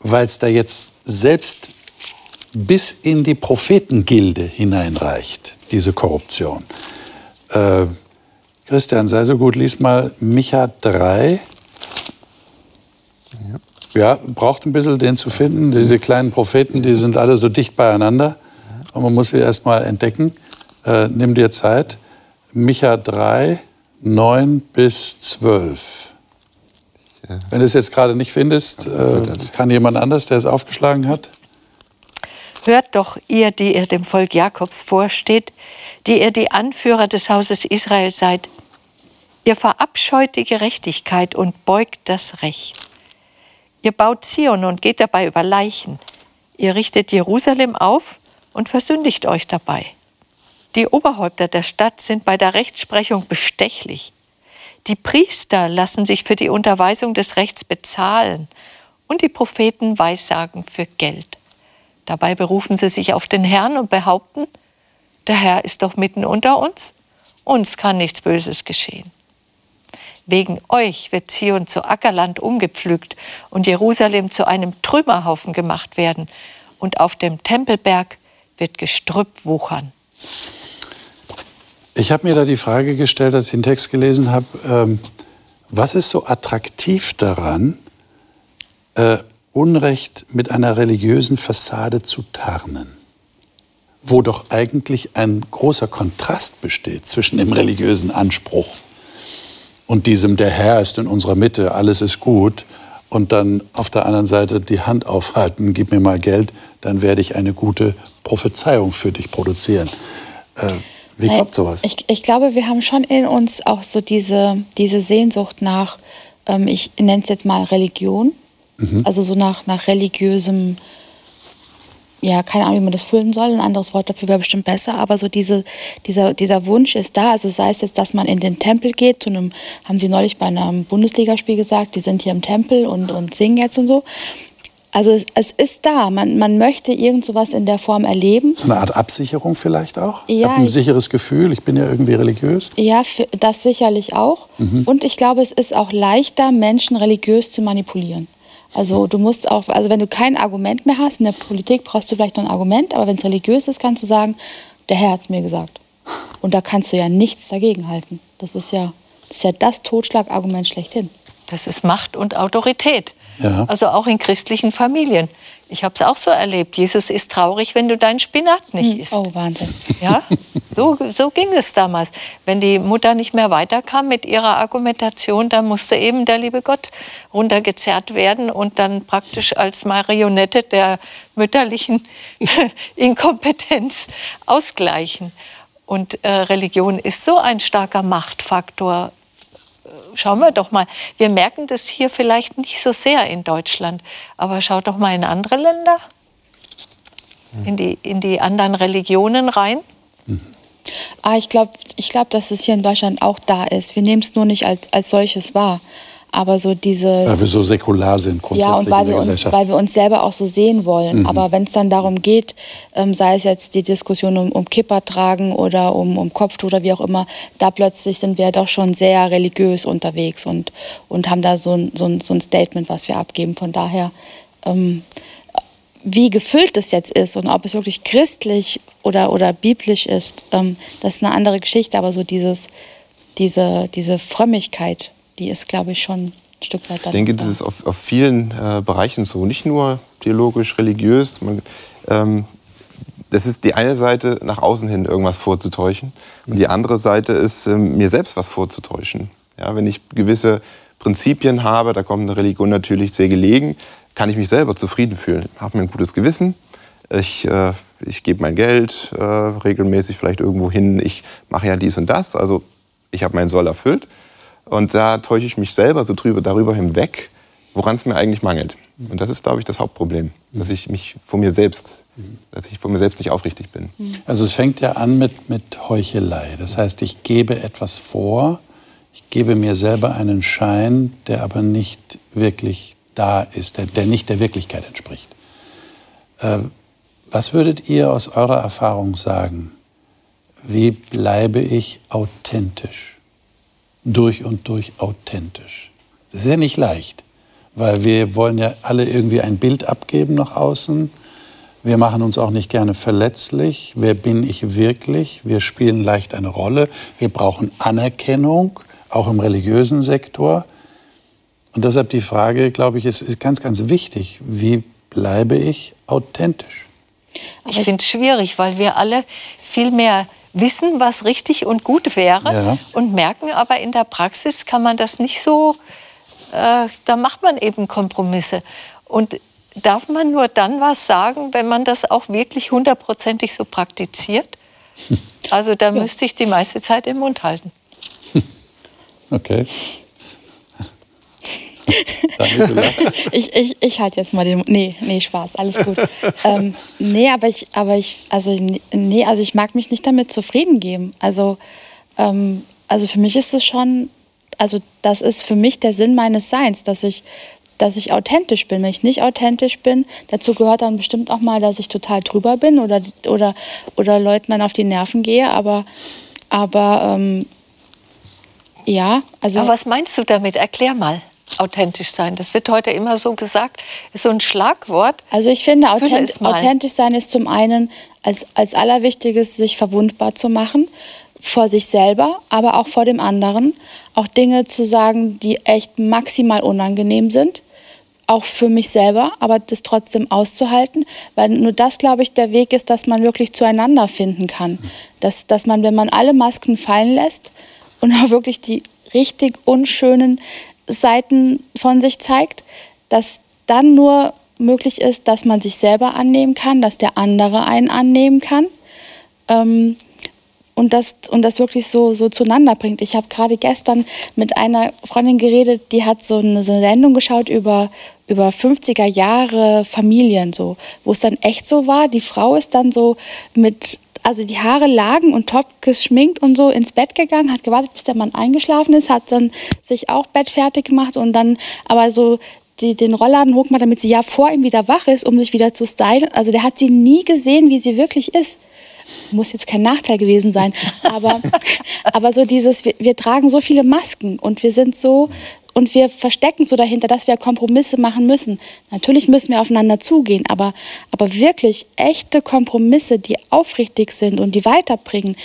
weil es da jetzt selbst bis in die Prophetengilde hineinreicht, diese Korruption. Äh, Christian, sei so gut, lies mal Micha 3. Ja, braucht ein bisschen den zu finden. Diese kleinen Propheten, die sind alle so dicht beieinander. Und man muss sie erst mal entdecken. Äh, nimm dir Zeit. Micha 3, 9 bis 12. Wenn du es jetzt gerade nicht findest, äh, kann jemand anders, der es aufgeschlagen hat. Hört doch, ihr, die ihr dem Volk Jakobs vorsteht, die ihr die Anführer des Hauses Israel seid. Ihr verabscheut die Gerechtigkeit und beugt das Recht. Ihr baut Zion und geht dabei über Leichen. Ihr richtet Jerusalem auf und versündigt euch dabei. Die Oberhäupter der Stadt sind bei der Rechtsprechung bestechlich. Die Priester lassen sich für die Unterweisung des Rechts bezahlen und die Propheten weissagen für Geld. Dabei berufen sie sich auf den Herrn und behaupten, der Herr ist doch mitten unter uns, uns kann nichts Böses geschehen. Wegen euch wird Zion zu Ackerland umgepflügt und Jerusalem zu einem Trümmerhaufen gemacht werden und auf dem Tempelberg wird Gestrüpp wuchern. Ich habe mir da die Frage gestellt, als ich den Text gelesen habe, ähm, was ist so attraktiv daran, äh, Unrecht mit einer religiösen Fassade zu tarnen? Wo doch eigentlich ein großer Kontrast besteht zwischen dem religiösen Anspruch und diesem, der Herr ist in unserer Mitte, alles ist gut, und dann auf der anderen Seite die Hand aufhalten, gib mir mal Geld, dann werde ich eine gute Prophezeiung für dich produzieren. Äh, wie kommt sowas? Ich, ich glaube, wir haben schon in uns auch so diese, diese Sehnsucht nach, ähm, ich nenne es jetzt mal Religion, Mhm. also so nach, nach religiösem, ja, keine Ahnung, wie man das füllen soll, ein anderes Wort dafür wäre bestimmt besser, aber so diese, dieser, dieser Wunsch ist da, also sei es jetzt, dass man in den Tempel geht, zu einem, haben sie neulich bei einem Bundesligaspiel gesagt, die sind hier im Tempel und, und singen jetzt und so. Also es, es ist da, man, man möchte irgend sowas in der Form erleben. So eine Art Absicherung vielleicht auch? Ich Ja, habe ein ich- sicheres Gefühl, ich bin ja irgendwie religiös. Ja, das sicherlich auch. Mhm. Und ich glaube, es ist auch leichter, Menschen religiös zu manipulieren. Also du musst auch, also wenn du kein Argument mehr hast, in der Politik brauchst du vielleicht noch ein Argument, aber wenn es religiös ist, kannst du sagen, der Herr hat es mir gesagt. Und da kannst du ja nichts dagegen halten. Das ist ja das, ist ja das Totschlagargument schlechthin. Das ist Macht und Autorität. Ja. Also auch in christlichen Familien. Ich habe es auch so erlebt. Jesus ist traurig, wenn du deinen Spinat nicht isst. Oh, Wahnsinn. Ja, so, so ging es damals. Wenn die Mutter nicht mehr weiterkam mit ihrer Argumentation, dann musste eben der liebe Gott runtergezerrt werden und dann praktisch als Marionette der mütterlichen [LAUGHS] Inkompetenz ausgleichen. Und äh, Religion ist so ein starker Machtfaktor schauen wir doch mal. Wir merken das hier vielleicht nicht so sehr in Deutschland, aber schaut doch mal in andere Länder, in die, in die anderen Religionen rein. Ah, ich glaube, ich glaub, dass es hier in Deutschland auch da ist. Wir nehmen es nur nicht als, als solches wahr. Aber so diese. Weil wir so säkular sind grundsätzlich ja, und weil in der wir, uns, weil wir uns selber auch so sehen wollen. Mhm. Aber wenn es dann darum geht, ähm, sei es jetzt die Diskussion um, um Kipper tragen oder um, um Kopftuch oder wie auch immer, da plötzlich sind wir doch schon sehr religiös unterwegs und, und haben da so ein, so, ein, so ein Statement, was wir abgeben. Von daher, ähm, wie gefüllt es jetzt ist und ob es wirklich christlich oder, oder biblisch ist, ähm, das ist eine andere Geschichte. Aber so dieses, diese, diese Frömmigkeit, die ist, glaube ich, schon ein Stück weit Ich dann denke, da. das ist auf, auf vielen äh, Bereichen so, nicht nur theologisch, religiös. Man, ähm, das ist die eine Seite, nach außen hin irgendwas vorzutäuschen. Und die andere Seite ist, ähm, mir selbst was vorzutäuschen. Ja, wenn ich gewisse Prinzipien habe, da kommt eine Religion natürlich sehr gelegen, kann ich mich selber zufrieden fühlen. Habe mir ein gutes Gewissen. Ich, äh, ich gebe mein Geld äh, regelmäßig vielleicht irgendwo hin. Ich mache ja dies und das. Also ich habe meinen Soll erfüllt. Und da täusche ich mich selber so drüber, darüber hinweg, woran es mir eigentlich mangelt. Und das ist, glaube ich, das Hauptproblem, dass ich mich vor mir selbst, dass ich vor mir selbst nicht aufrichtig bin. Also es fängt ja an mit, mit Heuchelei. Das heißt, ich gebe etwas vor, ich gebe mir selber einen Schein, der aber nicht wirklich da ist, der, der nicht der Wirklichkeit entspricht. Äh, was würdet ihr aus eurer Erfahrung sagen? Wie bleibe ich authentisch? Durch und durch authentisch. Das ist ja nicht leicht, weil wir wollen ja alle irgendwie ein Bild abgeben nach außen. Wir machen uns auch nicht gerne verletzlich. Wer bin ich wirklich? Wir spielen leicht eine Rolle. Wir brauchen Anerkennung, auch im religiösen Sektor. Und deshalb die Frage, glaube ich, ist, ist ganz, ganz wichtig. Wie bleibe ich authentisch? Ich finde es schwierig, weil wir alle viel mehr wissen, was richtig und gut wäre Ja. und merken aber in der Praxis kann man das nicht so, äh, da macht man eben Kompromisse. Und darf man nur dann was sagen, wenn man das auch wirklich hundertprozentig so praktiziert? [LAUGHS] Also da müsste ich die meiste Zeit den Mund halten. Okay. [LAUGHS] Ich, ich, ich halte jetzt mal den. Nee, nee, Spaß, alles gut. [LAUGHS] ähm, nee, aber ich, aber ich, also nee, also ich mag mich nicht damit zufrieden geben. Also, ähm, also für mich ist es schon, also das ist für mich der Sinn meines Seins, dass ich, dass ich authentisch bin. Wenn ich nicht authentisch bin, dazu gehört dann bestimmt auch mal, dass ich total drüber bin oder, oder, oder Leuten dann auf die Nerven gehe. Aber, aber ähm, ja, also. Aber was meinst du damit? Erklär mal. Authentisch sein. Das wird heute immer so gesagt. Ist so ein Schlagwort. Also ich finde, authent authentisch sein ist zum einen als, als allerwichtiges, sich verwundbar zu machen vor sich selber, aber auch vor dem anderen. Auch Dinge zu sagen, die echt maximal unangenehm sind. Auch für mich selber, aber das trotzdem auszuhalten, weil nur das, glaube ich, der Weg ist, dass man wirklich zueinander finden kann. Dass, dass man, wenn man alle Masken fallen lässt und [LAUGHS] auch wirklich die richtig unschönen Seiten von sich zeigt, dass dann nur möglich ist, dass man sich selber annehmen kann, dass der andere einen annehmen kann ähm, und, das, und das wirklich so, so zueinander bringt. Ich habe gerade gestern mit einer Freundin geredet, die hat so eine, so eine Sendung geschaut über, über 50er Jahre Familien, so, wo es dann echt so war, die Frau ist dann so mit also die Haare lagen und top geschminkt und so ins Bett gegangen, hat gewartet, bis der Mann eingeschlafen ist, hat dann sich auch Bett fertig gemacht und dann aber so die, den Rollladen hochgemacht, damit sie ja vor ihm wieder wach ist, um sich wieder zu stylen. Also der hat sie nie gesehen, wie sie wirklich ist. Muss jetzt kein Nachteil gewesen sein, aber, [LAUGHS] aber so dieses, wir, wir tragen so viele Masken und wir sind so, und wir verstecken so dahinter, dass wir Kompromisse machen müssen. Natürlich müssen wir aufeinander zugehen, aber, aber wirklich echte Kompromisse, die aufrichtig sind und die weiterbringen,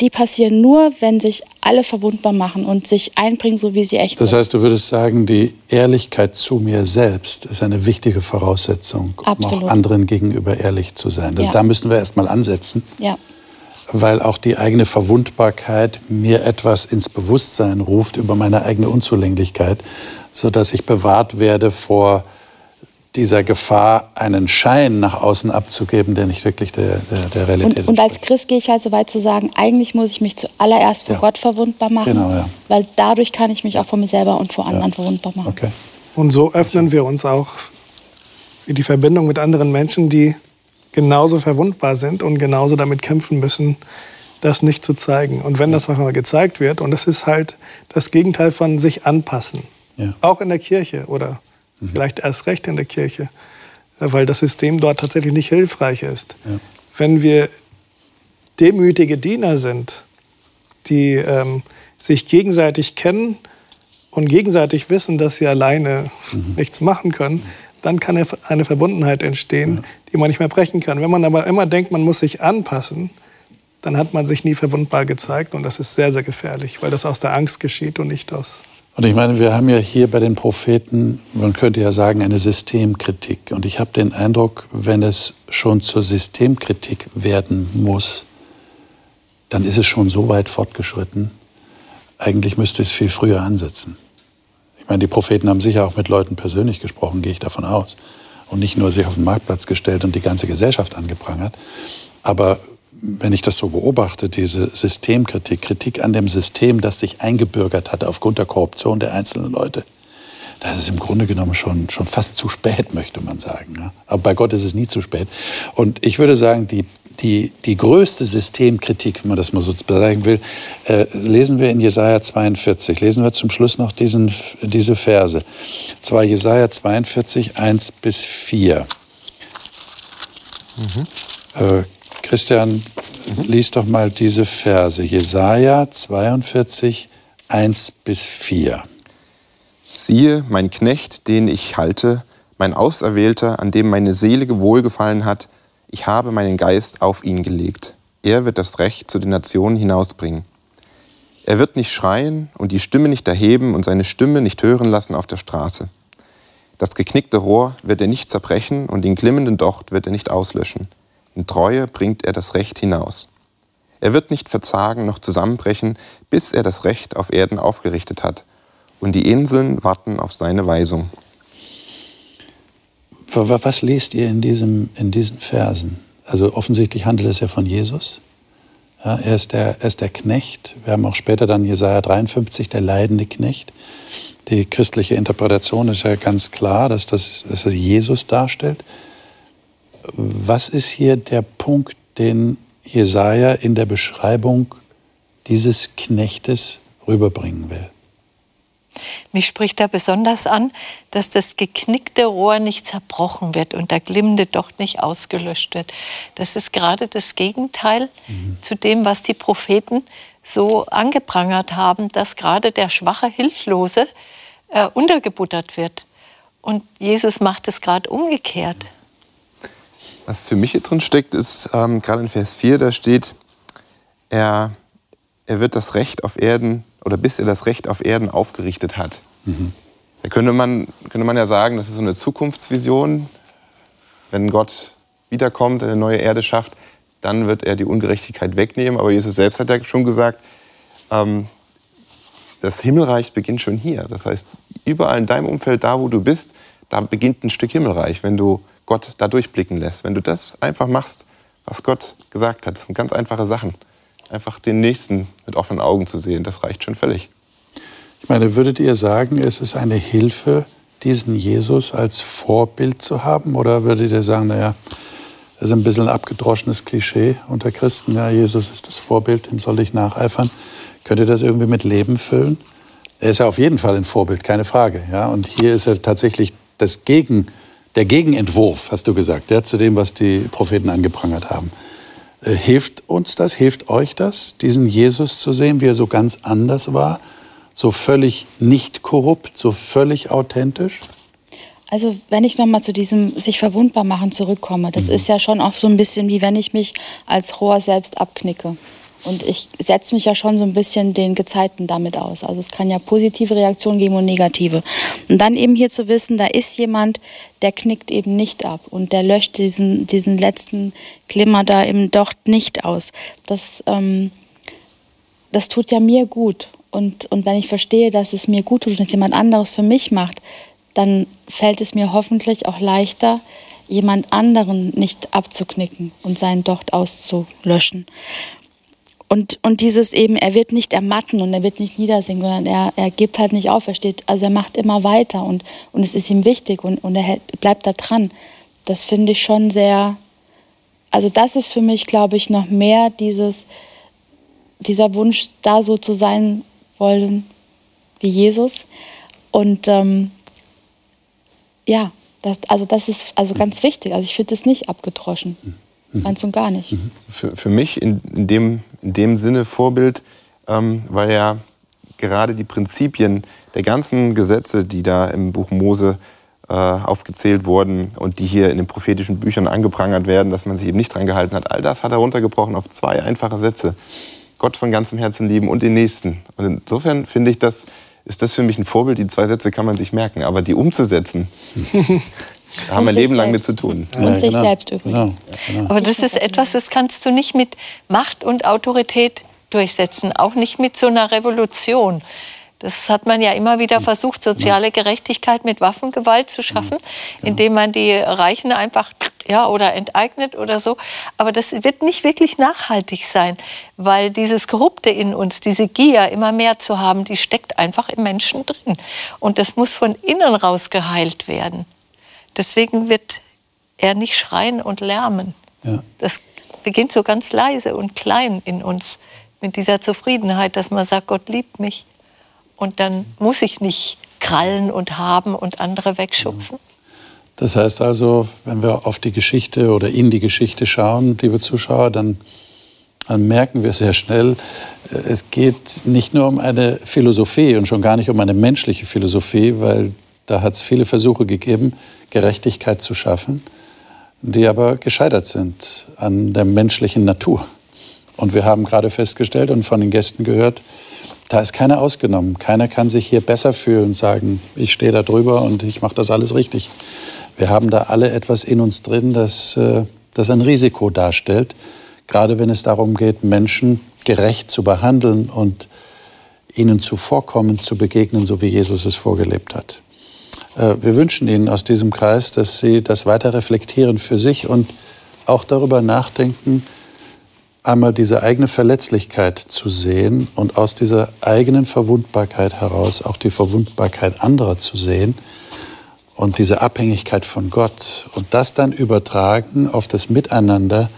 die passieren nur, wenn sich alle verwundbar machen und sich einbringen, so wie sie echt Das sind. heißt, du würdest sagen, die Ehrlichkeit zu mir selbst ist eine wichtige Voraussetzung, um Absolut. auch anderen gegenüber ehrlich zu sein. Das, Ja. Da müssen wir erst mal ansetzen, Ja. Weil auch die eigene Verwundbarkeit mir etwas ins Bewusstsein ruft über meine eigene Unzulänglichkeit, sodass ich bewahrt werde vor dieser Gefahr, einen Schein nach außen abzugeben, der nicht wirklich der, der, der Realität Und, und als. Christ gehe ich halt so weit zu sagen, eigentlich muss ich mich zuallererst vor Ja. Gott verwundbar machen, Genau, ja. weil dadurch kann ich mich auch vor mir selber und vor anderen verwundbar machen. Okay. Und so öffnen wir uns auch für die Verbindung mit anderen Menschen, die genauso verwundbar sind und genauso damit kämpfen müssen, das nicht zu zeigen. Und wenn das manchmal gezeigt wird, und das ist halt das Gegenteil von sich anpassen, Ja. auch in der Kirche oder vielleicht erst recht in der Kirche, weil das System dort tatsächlich nicht hilfreich ist. Ja. Wenn wir demütige Diener sind, die ähm, sich gegenseitig kennen und gegenseitig wissen, dass sie alleine nichts machen können, dann kann eine- eine Verbundenheit entstehen, die man nicht mehr brechen kann. Wenn man aber immer denkt, man muss sich anpassen, dann hat man sich nie verwundbar gezeigt und das ist sehr, sehr gefährlich, weil das aus der Angst geschieht und nicht aus. Und ich meine, wir haben ja hier bei den Propheten, man könnte ja sagen, eine Systemkritik. Und ich habe den Eindruck, wenn es schon zur Systemkritik werden muss, dann ist es schon so weit fortgeschritten. Eigentlich müsste es viel früher ansetzen. Ich meine, die Propheten haben sicher auch mit Leuten persönlich gesprochen, gehe ich davon aus. Und nicht nur sich auf den Marktplatz gestellt und die ganze Gesellschaft angeprangert. Aber wenn ich das so beobachte, diese Systemkritik, Kritik an dem System, das sich eingebürgert hat aufgrund der Korruption der einzelnen Leute, das ist im Grunde genommen schon, schon fast zu spät, möchte man sagen. Aber bei Gott ist es nie zu spät. Und ich würde sagen, die, die, die größte Systemkritik, wenn man das mal so sagen will, äh, lesen wir in Jesaja 42. Lesen wir zum Schluss noch diesen, diese Verse. Zwar Jesaja 42, 1 bis 4. Äh, Christian, lies doch mal diese Verse. Jesaja 42, 1 bis 4. Siehe, mein Knecht, den ich halte, mein Auserwählter, an dem meine Seele wohlgefallen hat, ich habe meinen Geist auf ihn gelegt. Er wird das Recht zu den Nationen hinausbringen. Er wird nicht schreien und die Stimme nicht erheben und seine Stimme nicht hören lassen auf der Straße. Das geknickte Rohr wird er nicht zerbrechen und den glimmenden Docht wird er nicht auslöschen. In Treue bringt er das Recht hinaus. Er wird nicht verzagen noch zusammenbrechen, bis er das Recht auf Erden aufgerichtet hat. Und die Inseln warten auf seine Weisung. Wa- wa- Was lest ihr in, diesem, in diesen Versen? Also offensichtlich handelt es ja von Jesus. Ja, er, ist der, er ist der Knecht. Wir haben auch später dann Jesaja 53, der leidende Knecht. Die christliche Interpretation ist ja ganz klar, dass das, dass das Jesus darstellt. Was ist hier der Punkt, den Jesaja in der Beschreibung dieses Knechtes rüberbringen will? Mich spricht da besonders an, dass das geknickte Rohr nicht zerbrochen wird und der glimmende Docht nicht ausgelöscht wird. Das ist gerade das Gegenteil zu dem, was die Propheten so angeprangert haben, dass gerade der schwache Hilflose äh, untergebuttert wird. Und Jesus macht es gerade umgekehrt. Was für mich hier drin steckt, ist ähm, gerade in Vers 4, da steht, er, er wird das Recht auf Erden, oder bis er das Recht auf Erden aufgerichtet hat. Da könnte man, könnte man ja sagen, das ist so eine Zukunftsvision. Wenn Gott wiederkommt, eine neue Erde schafft, dann wird er die Ungerechtigkeit wegnehmen. Aber Jesus selbst hat ja schon gesagt, ähm, das Himmelreich beginnt schon hier. Das heißt, überall in deinem Umfeld, da wo du bist, da beginnt ein Stück Himmelreich, wenn du Gott da durchblicken lässt. Wenn du das einfach machst, was Gott gesagt hat. Das sind ganz einfache Sachen. Einfach den Nächsten mit offenen Augen zu sehen, das reicht schon völlig. Ich meine, würdet ihr sagen, es ist eine Hilfe, diesen Jesus als Vorbild zu haben? Oder würdet ihr sagen, naja, das ist ein bisschen ein abgedroschenes Klischee unter Christen, ja, Jesus ist das Vorbild, dem soll ich nacheifern. Könnt ihr das irgendwie mit Leben füllen? Er ist ja auf jeden Fall ein Vorbild, keine Frage. Ja? Und hier ist er tatsächlich das Gegen, der Gegenentwurf, hast du gesagt, ja, zu dem, was die Propheten angeprangert haben. Äh, Hilft uns das, hilft euch das, diesen Jesus zu sehen, wie er so ganz anders war, so völlig nicht korrupt, so völlig authentisch? Also wenn ich nochmal zu diesem sich verwundbar machen zurückkomme, das ist ja schon auch so ein bisschen wie wenn ich mich als Rohr selbst abknicke. Und ich setze mich ja schon so ein bisschen den Gezeiten damit aus. Also es kann ja positive Reaktionen geben und negative. Und dann eben hier zu wissen, da ist jemand, der knickt eben nicht ab und der löscht diesen, diesen letzten Glimmer da im Docht nicht aus. Das, ähm, das tut ja mir gut. Und, und wenn ich verstehe, dass es mir gut tut und es jemand anderes für mich macht, dann fällt es mir hoffentlich auch leichter, jemand anderen nicht abzuknicken und seinen Docht auszulöschen. Und, und dieses eben, er wird nicht ermatten und er wird nicht niedersingen, sondern er, er gibt halt nicht auf, er steht, also er macht immer weiter und, und es ist ihm wichtig und, und er hält, bleibt da dran. Das finde ich schon sehr, also das ist für mich, glaube ich, noch mehr dieses, dieser Wunsch, da so zu sein wollen wie Jesus. Und ähm, ja, das, also das ist also ganz wichtig. Also ich finde das nicht abgedroschen. Mhm. Ganz und gar nicht. Mhm. Für, für mich in, in, dem, in dem Sinne Vorbild, ähm, weil er gerade die Prinzipien der ganzen Gesetze, die da im Buch Mose äh, aufgezählt wurden und die hier in den prophetischen Büchern angeprangert werden, dass man sich eben nicht dran gehalten hat, all das hat er runtergebrochen auf zwei einfache Sätze. Gott von ganzem Herzen lieben und den Nächsten. Und insofern finde ich, das ist das für mich ein Vorbild. Die zwei Sätze kann man sich merken, aber die umzusetzen, [LAUGHS] da haben wir ein Leben lang mit zu tun. Und ja, sich genau. selbst übrigens. Genau. Aber das ist etwas, das kannst du nicht mit Macht und Autorität durchsetzen, auch nicht mit so einer Revolution. Das hat man ja immer wieder versucht, soziale Gerechtigkeit mit Waffengewalt zu schaffen, indem man die Reichen einfach ja, oder enteignet oder so. Aber das wird nicht wirklich nachhaltig sein, weil dieses Korrupte in uns, diese Gier, immer mehr zu haben, die steckt einfach im Menschen drin. Und das muss von innen raus geheilt werden. Deswegen wird er nicht schreien und lärmen. Ja. Das beginnt so ganz leise und klein in uns mit dieser Zufriedenheit, dass man sagt, Gott liebt mich. Und dann muss ich nicht krallen und haben und andere wegschubsen. Das heißt also, wenn wir auf die Geschichte oder in die Geschichte schauen, liebe Zuschauer, dann, dann merken wir sehr schnell, äh, es geht nicht nur um eine Philosophie und schon gar nicht um eine menschliche Philosophie, weil da hat es viele Versuche gegeben, Gerechtigkeit zu schaffen, die aber gescheitert sind an der menschlichen Natur. Und wir haben gerade festgestellt und von den Gästen gehört, da ist keiner ausgenommen. Keiner kann sich hier besser fühlen und sagen, ich stehe da drüber und ich mache das alles richtig. Wir haben da alle etwas in uns drin, das, äh, das ein Risiko darstellt, gerade wenn es darum geht, Menschen gerecht zu behandeln und ihnen zuvorkommend zu begegnen, so wie Jesus es vorgelebt hat. Äh, wir wünschen Ihnen aus diesem Kreis, dass Sie das weiter reflektieren für sich und auch darüber nachdenken, einmal diese eigene Verletzlichkeit zu sehen und aus dieser eigenen Verwundbarkeit heraus auch die Verwundbarkeit anderer zu sehen und diese Abhängigkeit von Gott und das dann übertragen auf das Miteinander,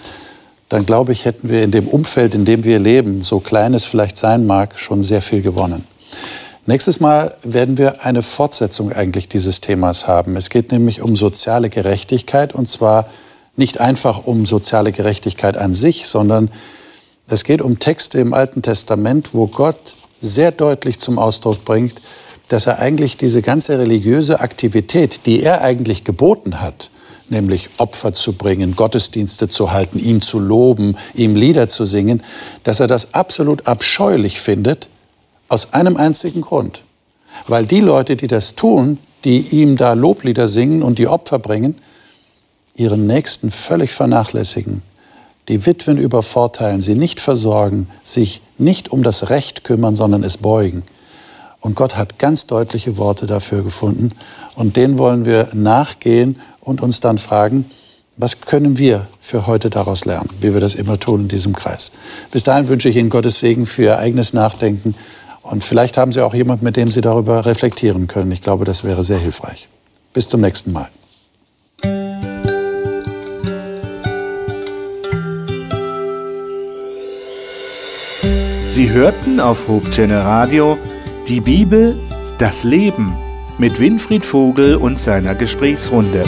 dann glaube ich, hätten wir in dem Umfeld, in dem wir leben, so klein es vielleicht sein mag, schon sehr viel gewonnen. Nächstes Mal werden wir eine Fortsetzung eigentlich dieses Themas haben. Es geht nämlich um soziale Gerechtigkeit und zwar nicht einfach um soziale Gerechtigkeit an sich, sondern es geht um Texte im Alten Testament, wo Gott sehr deutlich zum Ausdruck bringt, dass er eigentlich diese ganze religiöse Aktivität, die er eigentlich geboten hat, nämlich Opfer zu bringen, Gottesdienste zu halten, ihn zu loben, ihm Lieder zu singen, dass er das absolut abscheulich findet, aus einem einzigen Grund. Weil die Leute, die das tun, die ihm da Loblieder singen und die Opfer bringen, ihren Nächsten völlig vernachlässigen, die Witwen übervorteilen, sie nicht versorgen, sich nicht um das Recht kümmern, sondern es beugen. Und Gott hat ganz deutliche Worte dafür gefunden. Und denen wollen wir nachgehen und uns dann fragen, was können wir für heute daraus lernen, wie wir das immer tun in diesem Kreis. Bis dahin wünsche ich Ihnen Gottes Segen für Ihr eigenes Nachdenken. Und vielleicht haben Sie auch jemanden, mit dem Sie darüber reflektieren können. Ich glaube, das wäre sehr hilfreich. Bis zum nächsten Mal. Sie hörten auf Hope Channel Radio die Bibel, das Leben mit Winfried Vogel und seiner Gesprächsrunde.